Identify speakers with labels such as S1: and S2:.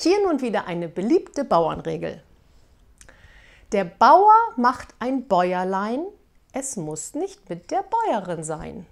S1: Hier nun wieder eine beliebte Bauernregel. Der Bauer macht ein Bäuerlein, es muss nicht mit der Bäuerin sein.